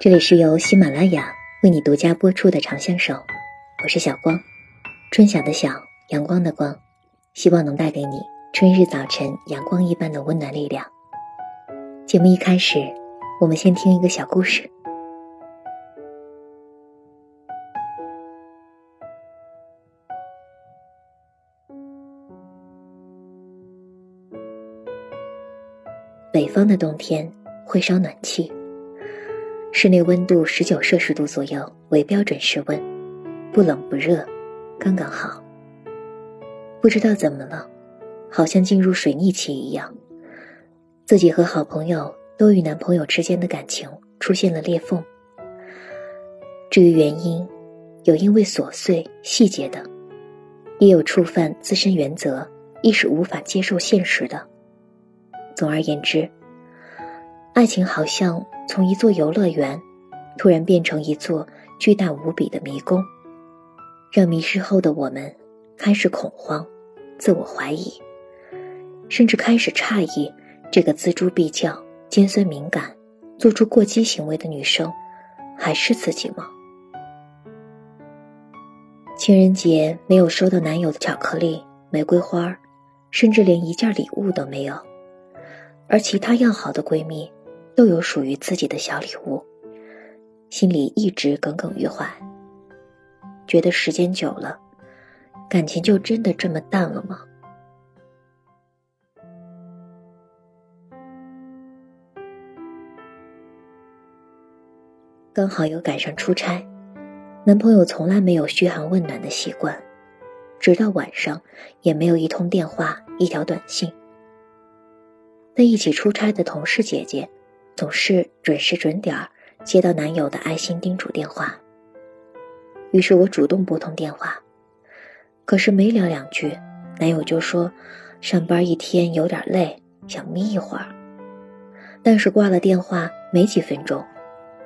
这里是由喜马拉雅为你独家播出的《长相守》，我是小光，春晓的晓，阳光的光，希望能带给你春日早晨阳光一般的温暖力量。节目一开始，我们先听一个小故事。北方的冬天会烧暖气。室内温度十九摄氏度左右为标准室温，不冷不热，刚刚好。不知道怎么了，好像进入水逆期一样，自己和好朋友都与男朋友之间的感情出现了裂缝。至于原因，有因为琐碎细节的，也有触犯自身原则，一时无法接受现实的。总而言之，爱情好像。从一座游乐园，突然变成一座巨大无比的迷宫，让迷失后的我们开始恐慌、自我怀疑，甚至开始诧异：这个锱铢必较、尖酸敏感、做出过激行为的女生，还是自己吗？情人节没有收到男友的巧克力、玫瑰花，甚至连一件礼物都没有，而其他要好的闺蜜。都有属于自己的小礼物，心里一直耿耿于怀。觉得时间久了，感情就真的这么淡了吗？刚好又赶上出差，男朋友从来没有嘘寒问暖的习惯，直到晚上也没有一通电话、一条短信。那一起出差的同事姐姐。总是准时准点儿接到男友的爱心叮嘱电话。于是我主动拨通电话，可是没聊两句，男友就说上班一天有点累，想眯一会儿。但是挂了电话没几分钟，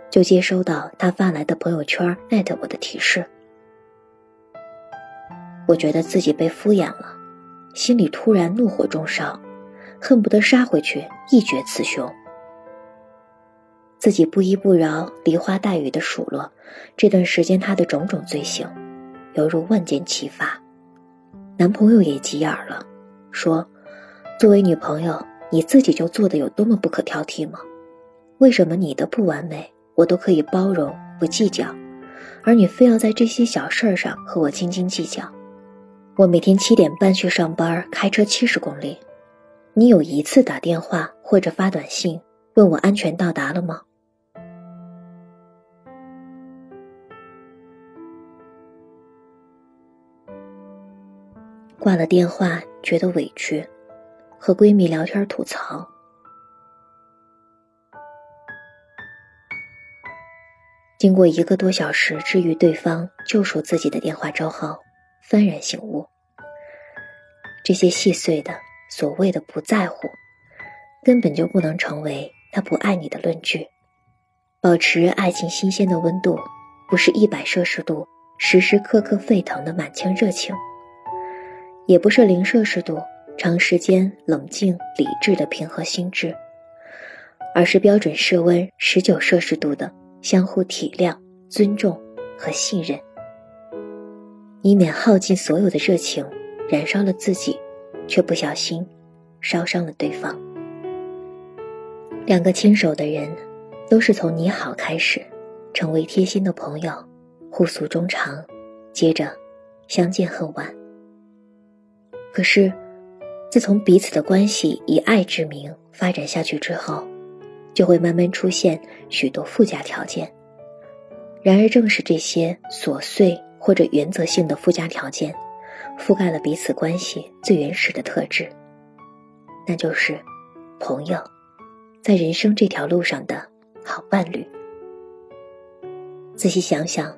就接收到他发来的朋友圈艾特我的提示。我觉得自己被敷衍了，心里突然怒火中烧，恨不得杀回去一决雌雄。自己不依不饶、梨花带雨的数落这段时间他的种种罪行，犹如万箭齐发。男朋友也急眼了，说：“作为女朋友，你自己就做的有多么不可挑剔吗？为什么你的不完美我都可以包容不计较，而你非要在这些小事儿上和我斤斤计较？我每天七点半去上班，开车七十公里，你有一次打电话或者发短信问我安全到达了吗？”挂了电话，觉得委屈，和闺蜜聊天吐槽。经过一个多小时治愈对方、救赎自己的电话之后，幡然醒悟：这些细碎的所谓的不在乎，根本就不能成为他不爱你的论据。保持爱情新鲜的温度，不是一百摄氏度时时刻刻沸腾的满腔热情。也不是零摄氏度，长时间冷静理智的平和心智，而是标准室温十九摄氏度的相互体谅、尊重和信任，以免耗尽所有的热情，燃烧了自己，却不小心烧伤了对方。两个牵手的人，都是从你好开始，成为贴心的朋友，互诉衷肠，接着相见恨晚。可是，自从彼此的关系以爱之名发展下去之后，就会慢慢出现许多附加条件。然而，正是这些琐碎或者原则性的附加条件，覆盖了彼此关系最原始的特质，那就是朋友，在人生这条路上的好伴侣。仔细想想，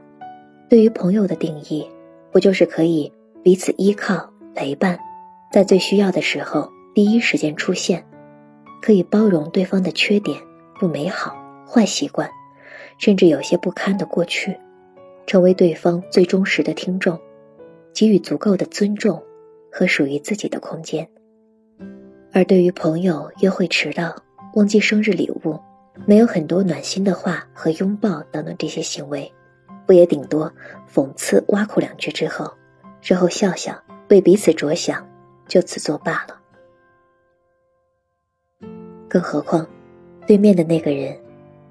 对于朋友的定义，不就是可以彼此依靠？陪伴，在最需要的时候第一时间出现，可以包容对方的缺点、不美好、坏习惯，甚至有些不堪的过去，成为对方最忠实的听众，给予足够的尊重和属于自己的空间。而对于朋友约会迟到、忘记生日礼物、没有很多暖心的话和拥抱等等这些行为，不也顶多讽刺挖苦两句之后，之后笑笑，为彼此着想，就此作罢了。更何况，对面的那个人，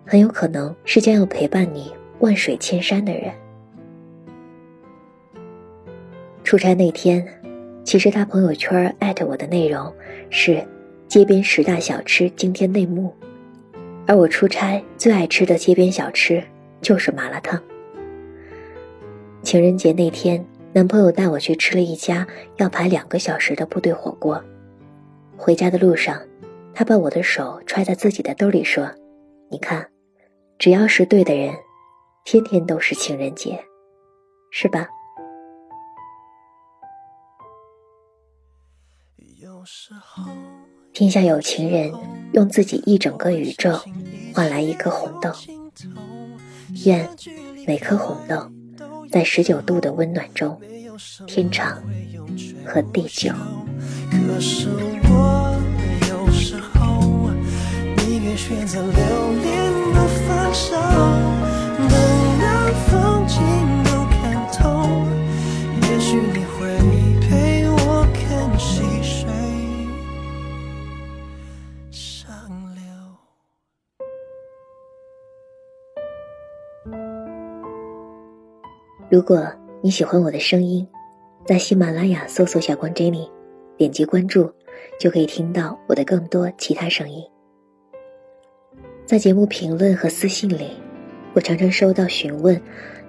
很有可能是将要陪伴你万水千山的人。出差那天，其实他朋友圈艾特我的内容是“街边十大小吃惊天内幕”，而我出差最爱吃的街边小吃就是麻辣烫。情人节那天，男朋友带我去吃了一家要排两个小时的部队火锅，回家的路上。他把我的手揣在自己的兜里，说：“你看，只要是对的人，天天都是情人节，是吧？”天下有情人，用自己一整个宇宙换来一颗红豆。愿每颗红豆在十九度的温暖中，天长和地久。可是我有时候，宁愿。选择留恋的分手，等到风景都看透，也许你会如果你喜欢我的声音，在喜马拉雅搜索“小光 Jenny”，点击关注，就可以听到我的更多其他声音。在节目评论和私信里，我常常收到询问，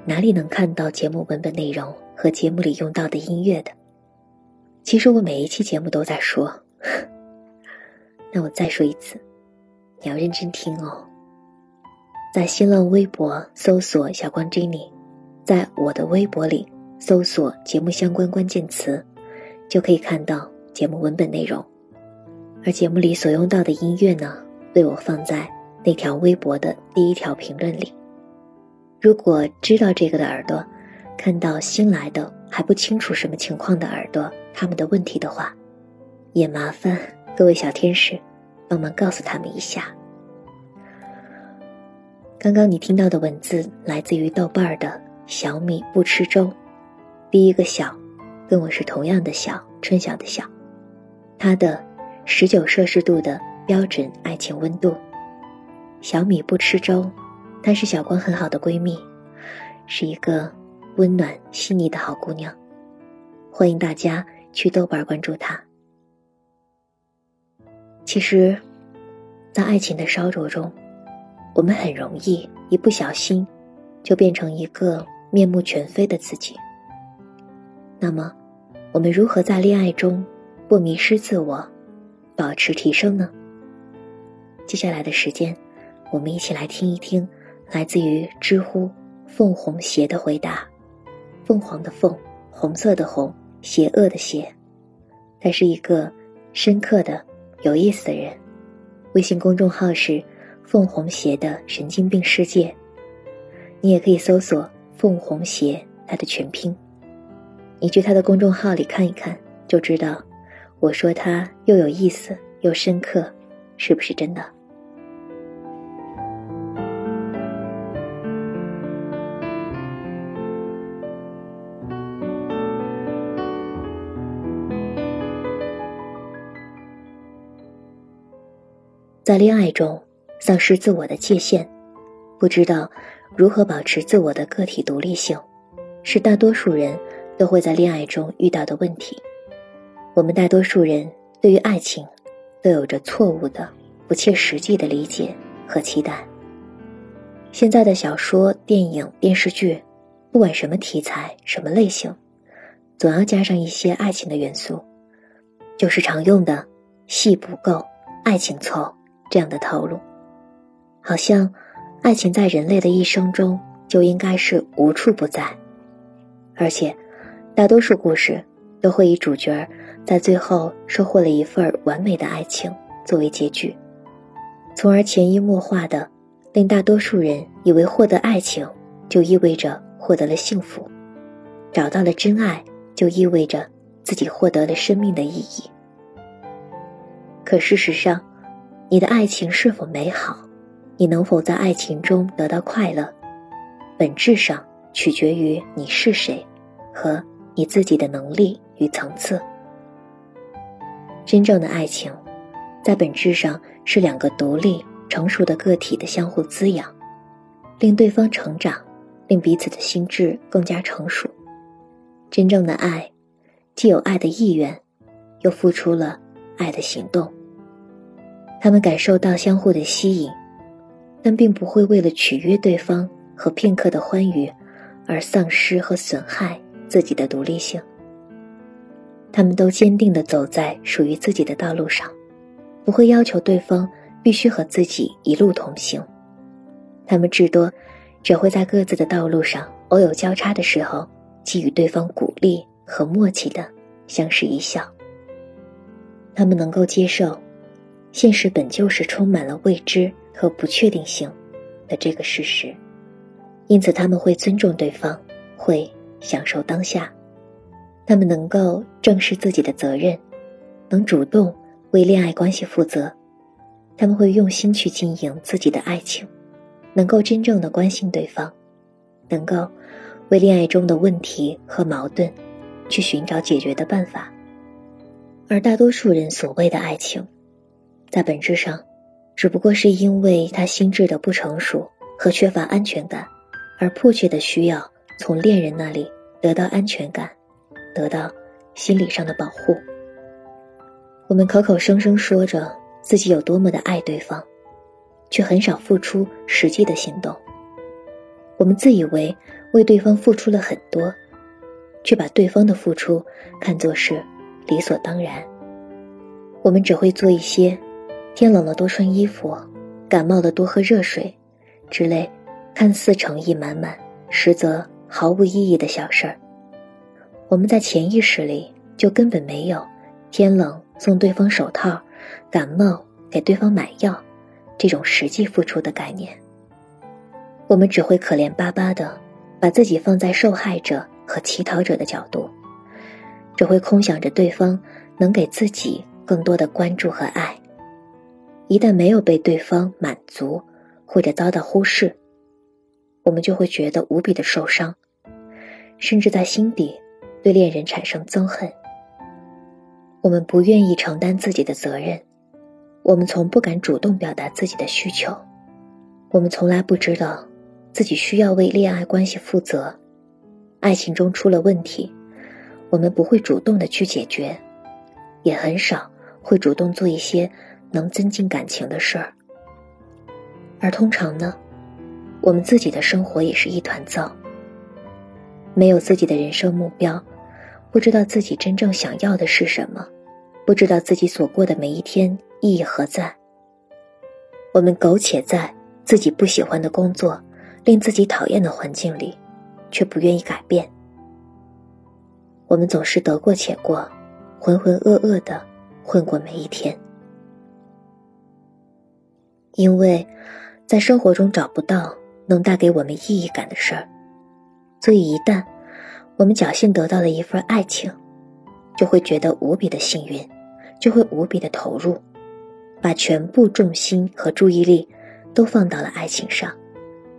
哪里能看到节目文本内容和节目里用到的音乐的。其实我每一期节目都在说，那我再说一次，你要认真听哦。在新浪微博搜索“小光 Jenny”，在我的微博里搜索节目相关关键词，就可以看到节目文本内容。而节目里所用到的音乐呢，被我放在。那条微博的第一条评论里，如果知道这个的耳朵，看到新来的还不清楚什么情况的耳朵他们的问题的话，也麻烦各位小天使帮忙告诉他们一下。刚刚你听到的文字来自于豆瓣的小米不吃粥，第一个小，跟我是同样的小，春晓的小，他的十九摄氏度的标准爱情温度。小米不吃粥，她是小光很好的闺蜜，是一个温暖细腻的好姑娘。欢迎大家去豆瓣关注她。其实，在爱情的烧灼中，我们很容易一不小心就变成一个面目全非的自己。那么，我们如何在恋爱中不迷失自我，保持提升呢？接下来的时间。我们一起来听一听，来自于知乎“凤凰邪”的回答：“凤凰的凤，红色的红，邪恶的邪。”他是一个深刻的、有意思的人。微信公众号是“凤凰邪”的神经病世界。你也可以搜索“凤凰邪”它的全拼。你去他的公众号里看一看，就知道我说他又有意思又深刻，是不是真的？在恋爱中，丧失自我的界限，不知道如何保持自我的个体独立性，是大多数人都会在恋爱中遇到的问题。我们大多数人对于爱情，都有着错误的、不切实际的理解和期待。现在的小说、电影、电视剧，不管什么题材、什么类型，总要加上一些爱情的元素，就是常用的“戏不够，爱情凑”。这样的套路，好像爱情在人类的一生中就应该是无处不在，而且大多数故事都会以主角在最后收获了一份完美的爱情作为结局，从而潜移默化的令大多数人以为获得爱情就意味着获得了幸福，找到了真爱就意味着自己获得了生命的意义。可事实上，你的爱情是否美好，你能否在爱情中得到快乐，本质上取决于你是谁，和你自己的能力与层次。真正的爱情，在本质上是两个独立成熟的个体的相互滋养，令对方成长，令彼此的心智更加成熟。真正的爱，既有爱的意愿，又付出了爱的行动。他们感受到相互的吸引。但并不会为了取悦对方和片刻的欢愉，而丧失和损害自己的独立性。他们都坚定地走在属于自己的道路上，不会要求对方必须和自己一路同行。他们至多只会在各自的道路上偶有交叉的时候，给予对方鼓励和默契的相视一笑。他们能够接受，现实本就是充满了未知。和不确定性的这个事实，因此他们会尊重对方，会享受当下，他们能够正视自己的责任，能主动为恋爱关系负责，他们会用心去经营自己的爱情，能够真正的关心对方，能够为恋爱中的问题和矛盾去寻找解决的办法，而大多数人所谓的爱情，在本质上。只不过是因为他心智的不成熟和缺乏安全感，而迫切的需要从恋人那里得到安全感，得到心理上的保护。我们口口声声说着自己有多么的爱对方，却很少付出实际的行动。我们自以为为对方付出了很多，却把对方的付出看作是理所当然。我们只会做一些。天冷了多穿衣服，感冒了多喝热水，之类，看似诚意满满，实则毫无意义的小事儿。我们在潜意识里就根本没有天冷送对方手套，感冒给对方买药这种实际付出的概念。我们只会可怜巴巴的把自己放在受害者和乞讨者的角度，只会空想着对方能给自己更多的关注和爱。一旦没有被对方满足，或者遭到忽视，我们就会觉得无比的受伤，甚至在心底对恋人产生憎恨。我们不愿意承担自己的责任，我们从不敢主动表达自己的需求，我们从来不知道自己需要为恋爱关系负责。爱情中出了问题，我们不会主动的去解决，也很少会主动做一些。能增进感情的事儿，而通常呢，我们自己的生活也是一团糟。没有自己的人生目标，不知道自己真正想要的是什么，不知道自己所过的每一天意义何在。我们苟且在自己不喜欢的工作、令自己讨厌的环境里，却不愿意改变。我们总是得过且过，浑浑噩噩的混过每一天。因为，在生活中找不到能带给我们意义感的事儿，所以一旦我们侥幸得到了一份爱情，就会觉得无比的幸运，就会无比的投入，把全部重心和注意力都放到了爱情上，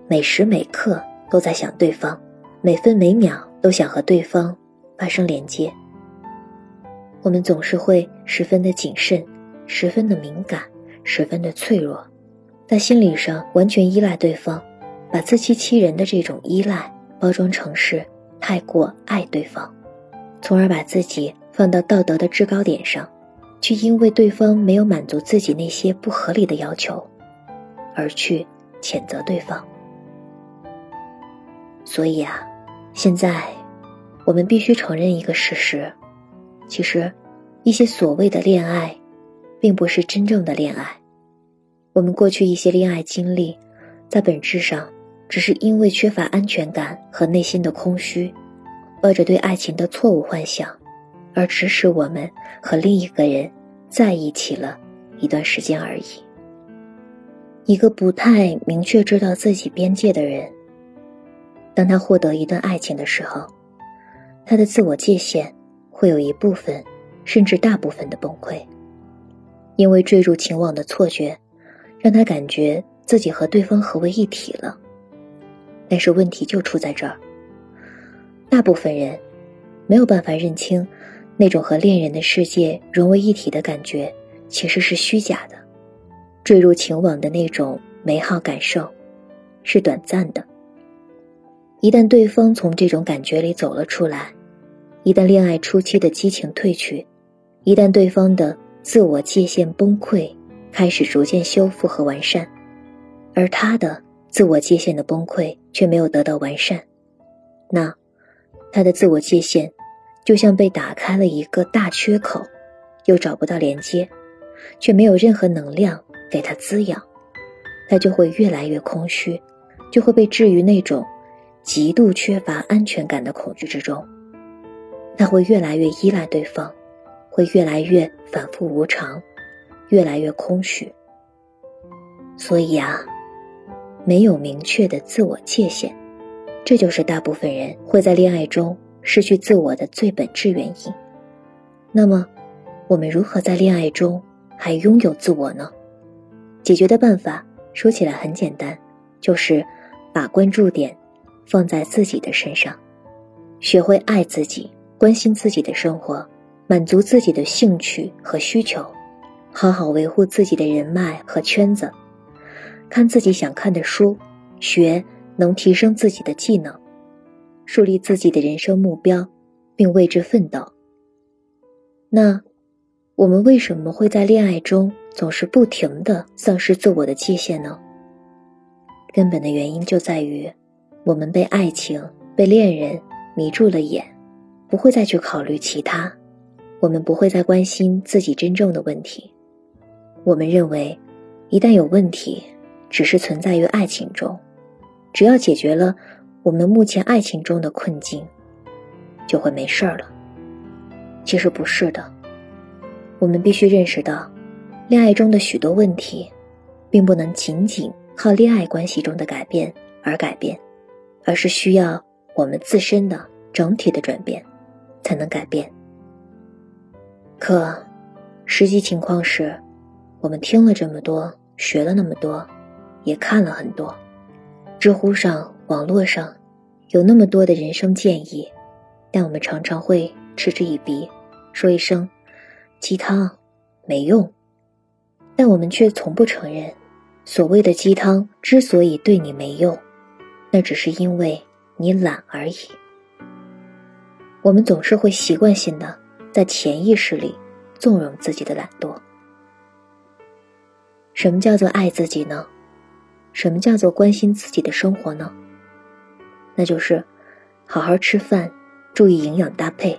每时每刻都在想对方，每分每秒都想和对方发生连接。我们总是会十分的谨慎，十分的敏感，十分的脆弱。在心理上完全依赖对方，把自欺欺人的这种依赖包装成是太过爱对方，从而把自己放到道德的制高点上，去因为对方没有满足自己那些不合理的要求，而去谴责对方。所以啊，现在我们必须承认一个事实：其实，一些所谓的恋爱，并不是真正的恋爱。我们过去一些恋爱经历，在本质上，只是因为缺乏安全感和内心的空虚，抱着对爱情的错误幻想，而指使我们和另一个人在一起了一段时间而已。一个不太明确知道自己边界的人，当他获得一段爱情的时候，他的自我界限会有一部分，甚至大部分的崩溃，因为坠入情网的错觉。让他感觉自己和对方合为一体了。但是问题就出在这儿，大部分人没有办法认清，那种和恋人的世界融为一体的感觉其实是虚假的，坠入情网的那种美好感受是短暂的。一旦对方从这种感觉里走了出来，一旦恋爱初期的激情褪去，一旦对方的自我界限崩溃，开始逐渐修复和完善，而他的自我界限的崩溃却没有得到完善，那他的自我界限就像被打开了一个大缺口，又找不到连接，却没有任何能量给他滋养，他就会越来越空虚，就会被置于那种。极度缺乏安全感的恐惧之中，他会越来越依赖对方，会越来越反复无常，越来越空虚。所以啊，没有明确的自我界限，这就是大部分人会在恋爱中失去自我的最本质原因。那么，我们如何在恋爱中还拥有自我呢？解决的办法说起来很简单，就是把关注点。放在自己的身上，学会爱自己，关心自己的生活，满足自己的兴趣和需求，好好维护自己的人脉和圈子，看自己想看的书，学能提升自己的技能，树立自己的人生目标，并为之奋斗。那，我们为什么会在恋爱中总是不停的丧失自我的界限呢？根本的原因就在于。我们被爱情、被恋人迷住了眼，不会再去考虑其他，我们不会再关心自己真正的问题。我们认为，一旦有问题，只是存在于爱情中，只要解决了我们目前爱情中的困境，就会没事儿了。其实不是的，我们必须认识到，恋爱中的许多问题，并不能仅仅靠恋爱关系中的改变而改变。而是需要我们自身的整体的转变，才能改变。可，实际情况是，我们听了这么多，学了那么多，也看了很多，知乎上、网络上，有那么多的人生建议，但我们常常会嗤之以鼻，说一声“鸡汤，没用”，但我们却从不承认，所谓的鸡汤之所以对你没用。那只是因为你懒而已。我们总是会习惯性的在潜意识里纵容自己的懒惰。什么叫做爱自己呢？什么叫做关心自己的生活呢？那就是好好吃饭，注意营养搭配，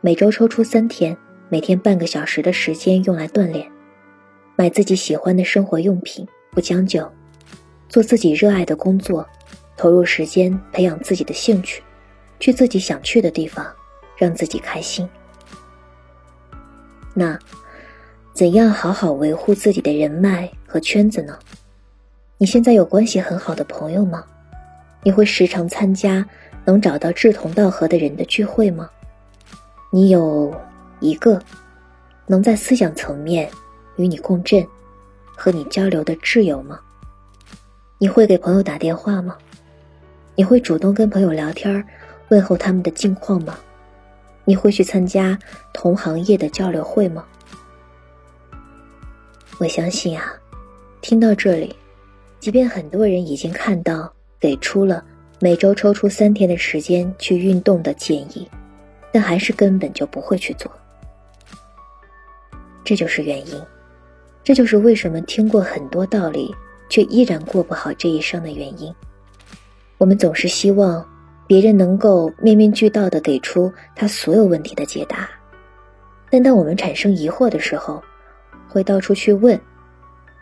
每周抽出三天，每天半个小时的时间用来锻炼，买自己喜欢的生活用品，不将就，做自己热爱的工作。投入时间培养自己的兴趣，去自己想去的地方，让自己开心。那，怎样好好维护自己的人脉和圈子呢？你现在有关系很好的朋友吗？你会时常参加能找到志同道合的人的聚会吗？你有一个能在思想层面与你共振、和你交流的挚友吗？你会给朋友打电话吗？你会主动跟朋友聊天问候他们的近况吗？你会去参加同行业的交流会吗？我相信啊，听到这里，即便很多人已经看到给出了每周抽出三天的时间去运动的建议，但还是根本就不会去做。这就是原因，这就是为什么听过很多道理却依然过不好这一生的原因。我们总是希望别人能够面面俱到的给出他所有问题的解答，但当我们产生疑惑的时候，会到处去问，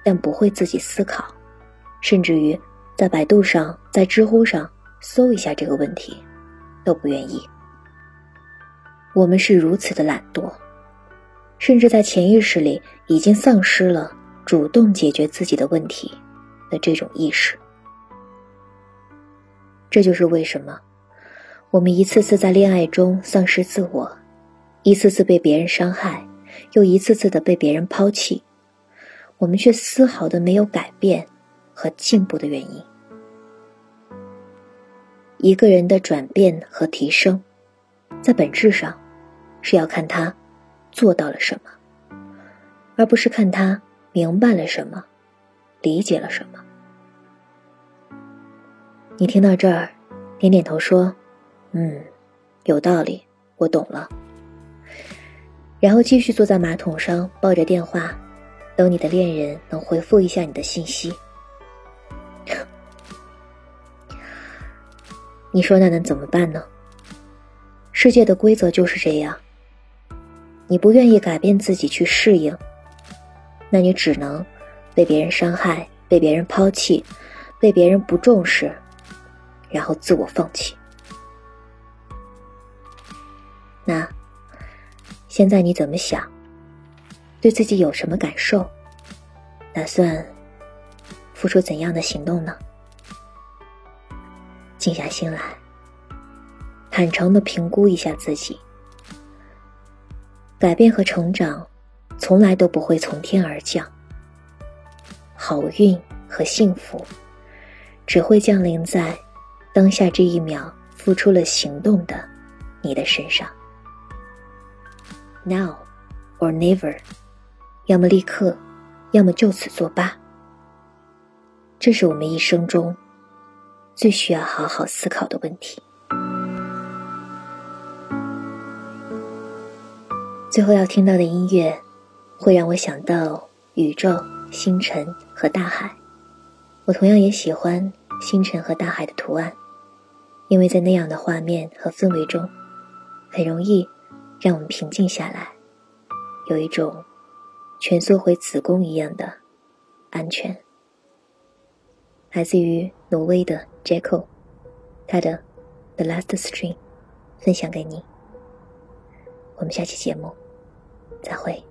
但不会自己思考，甚至于在百度上、在知乎上搜一下这个问题，都不愿意。我们是如此的懒惰，甚至在潜意识里已经丧失了主动解决自己的问题的这种意识。这就是为什么，我们一次次在恋爱中丧失自我，一次次被别人伤害，又一次次的被别人抛弃，我们却丝毫的没有改变，和进步的原因。一个人的转变和提升，在本质上，是要看他做到了什么，而不是看他明白了什么，理解了什么。你听到这儿，点点头说：“嗯，有道理，我懂了。”然后继续坐在马桶上，抱着电话，等你的恋人能回复一下你的信息。你说那能怎么办呢？世界的规则就是这样。你不愿意改变自己去适应，那你只能被别人伤害，被别人抛弃，被别人不重视，然后自我放弃。那现在你怎么想？对自己有什么感受？打算付出怎样的行动呢？静下心来，坦诚的评估一下自己。改变和成长，从来都不会从天而降。好运和幸福，只会降临在当下这一秒付出了行动的你的身上。Now or never，要么立刻，要么就此作罢。这是我们一生中。最需要好好思考的问题。最后要听到的音乐，会让我想到宇宙、星辰和大海。我同样也喜欢星辰和大海的图案，因为在那样的画面和氛围中，很容易让我们平静下来，有一种蜷缩回子宫一样的安全。来自于挪威的 Jaco，他的《The Last String》，分享给你。我们下期节目，再会。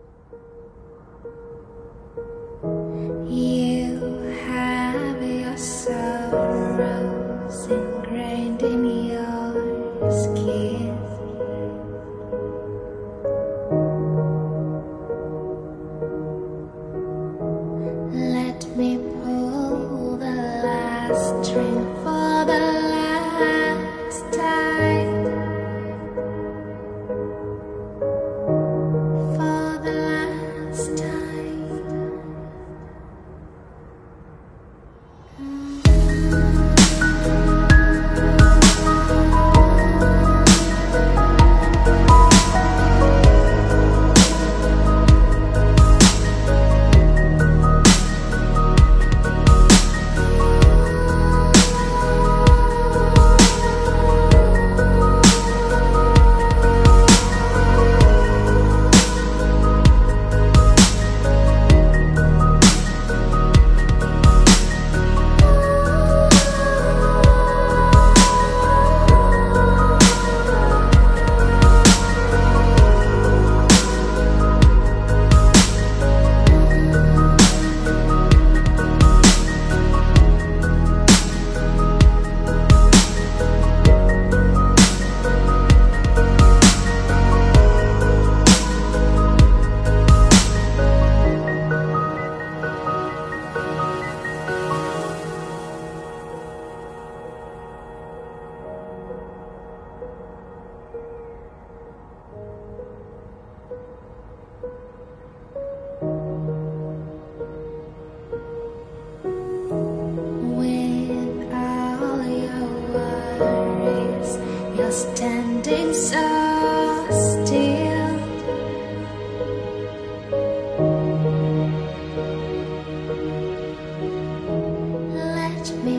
me.